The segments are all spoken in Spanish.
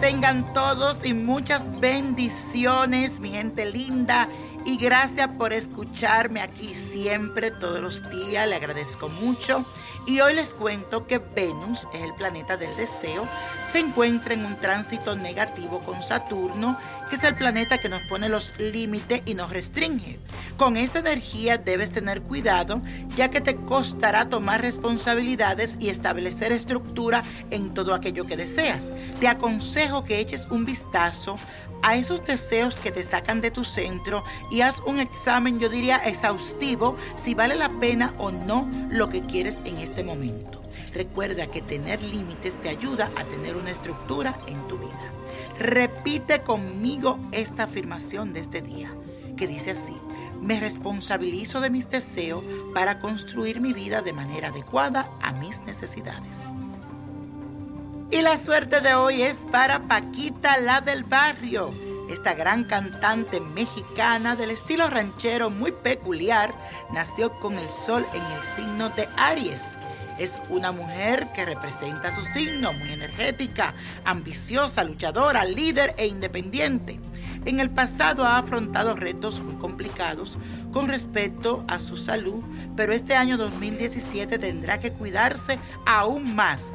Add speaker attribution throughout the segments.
Speaker 1: tengan todos y muchas bendiciones, mi gente linda. Y gracias por escucharme aquí siempre, todos los días. Le agradezco mucho. Y hoy les cuento que Venus es el planeta del deseo. Se encuentra en un tránsito negativo con Saturno que es el planeta que nos pone los límites y nos restringe. Con esta energía debes tener cuidado, ya que te costará tomar responsabilidades y establecer estructura en todo aquello que deseas. Te aconsejo que eches un vistazo a esos deseos que te sacan de tu centro y haz un examen, yo diría, exhaustivo si vale la pena o no lo que quieres en este momento. Recuerda que tener límites te ayuda a tener una estructura en tu vida. Repite conmigo esta afirmación de este día, que dice así, me responsabilizo de mis deseos para construir mi vida de manera adecuada a mis necesidades. Y la suerte de hoy es para Paquita, la del barrio. Esta gran cantante mexicana del estilo ranchero muy peculiar nació con el sol en el signo de Aries es una mujer que representa su signo, muy energética, ambiciosa, luchadora, líder e independiente. En el pasado ha afrontado retos muy complicados con respecto a su salud, pero este año 2017 tendrá que cuidarse aún más,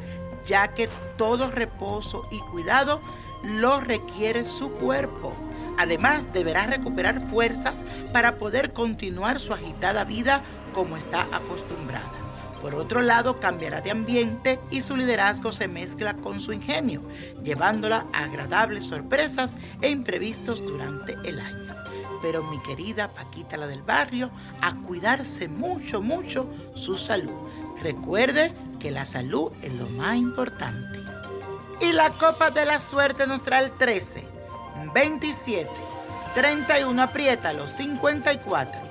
Speaker 1: ya que todo reposo y cuidado lo requiere su cuerpo. Además, deberá recuperar fuerzas para poder continuar su agitada vida como está acostumbrada. Por otro lado, cambiará de ambiente y su liderazgo se mezcla con su ingenio, llevándola a agradables sorpresas e imprevistos durante el año. Pero mi querida Paquita la del barrio, a cuidarse mucho, mucho su salud. Recuerde que la salud es lo más importante. Y la copa de la suerte nos trae el 13, 27, 31, apriétalo, 54.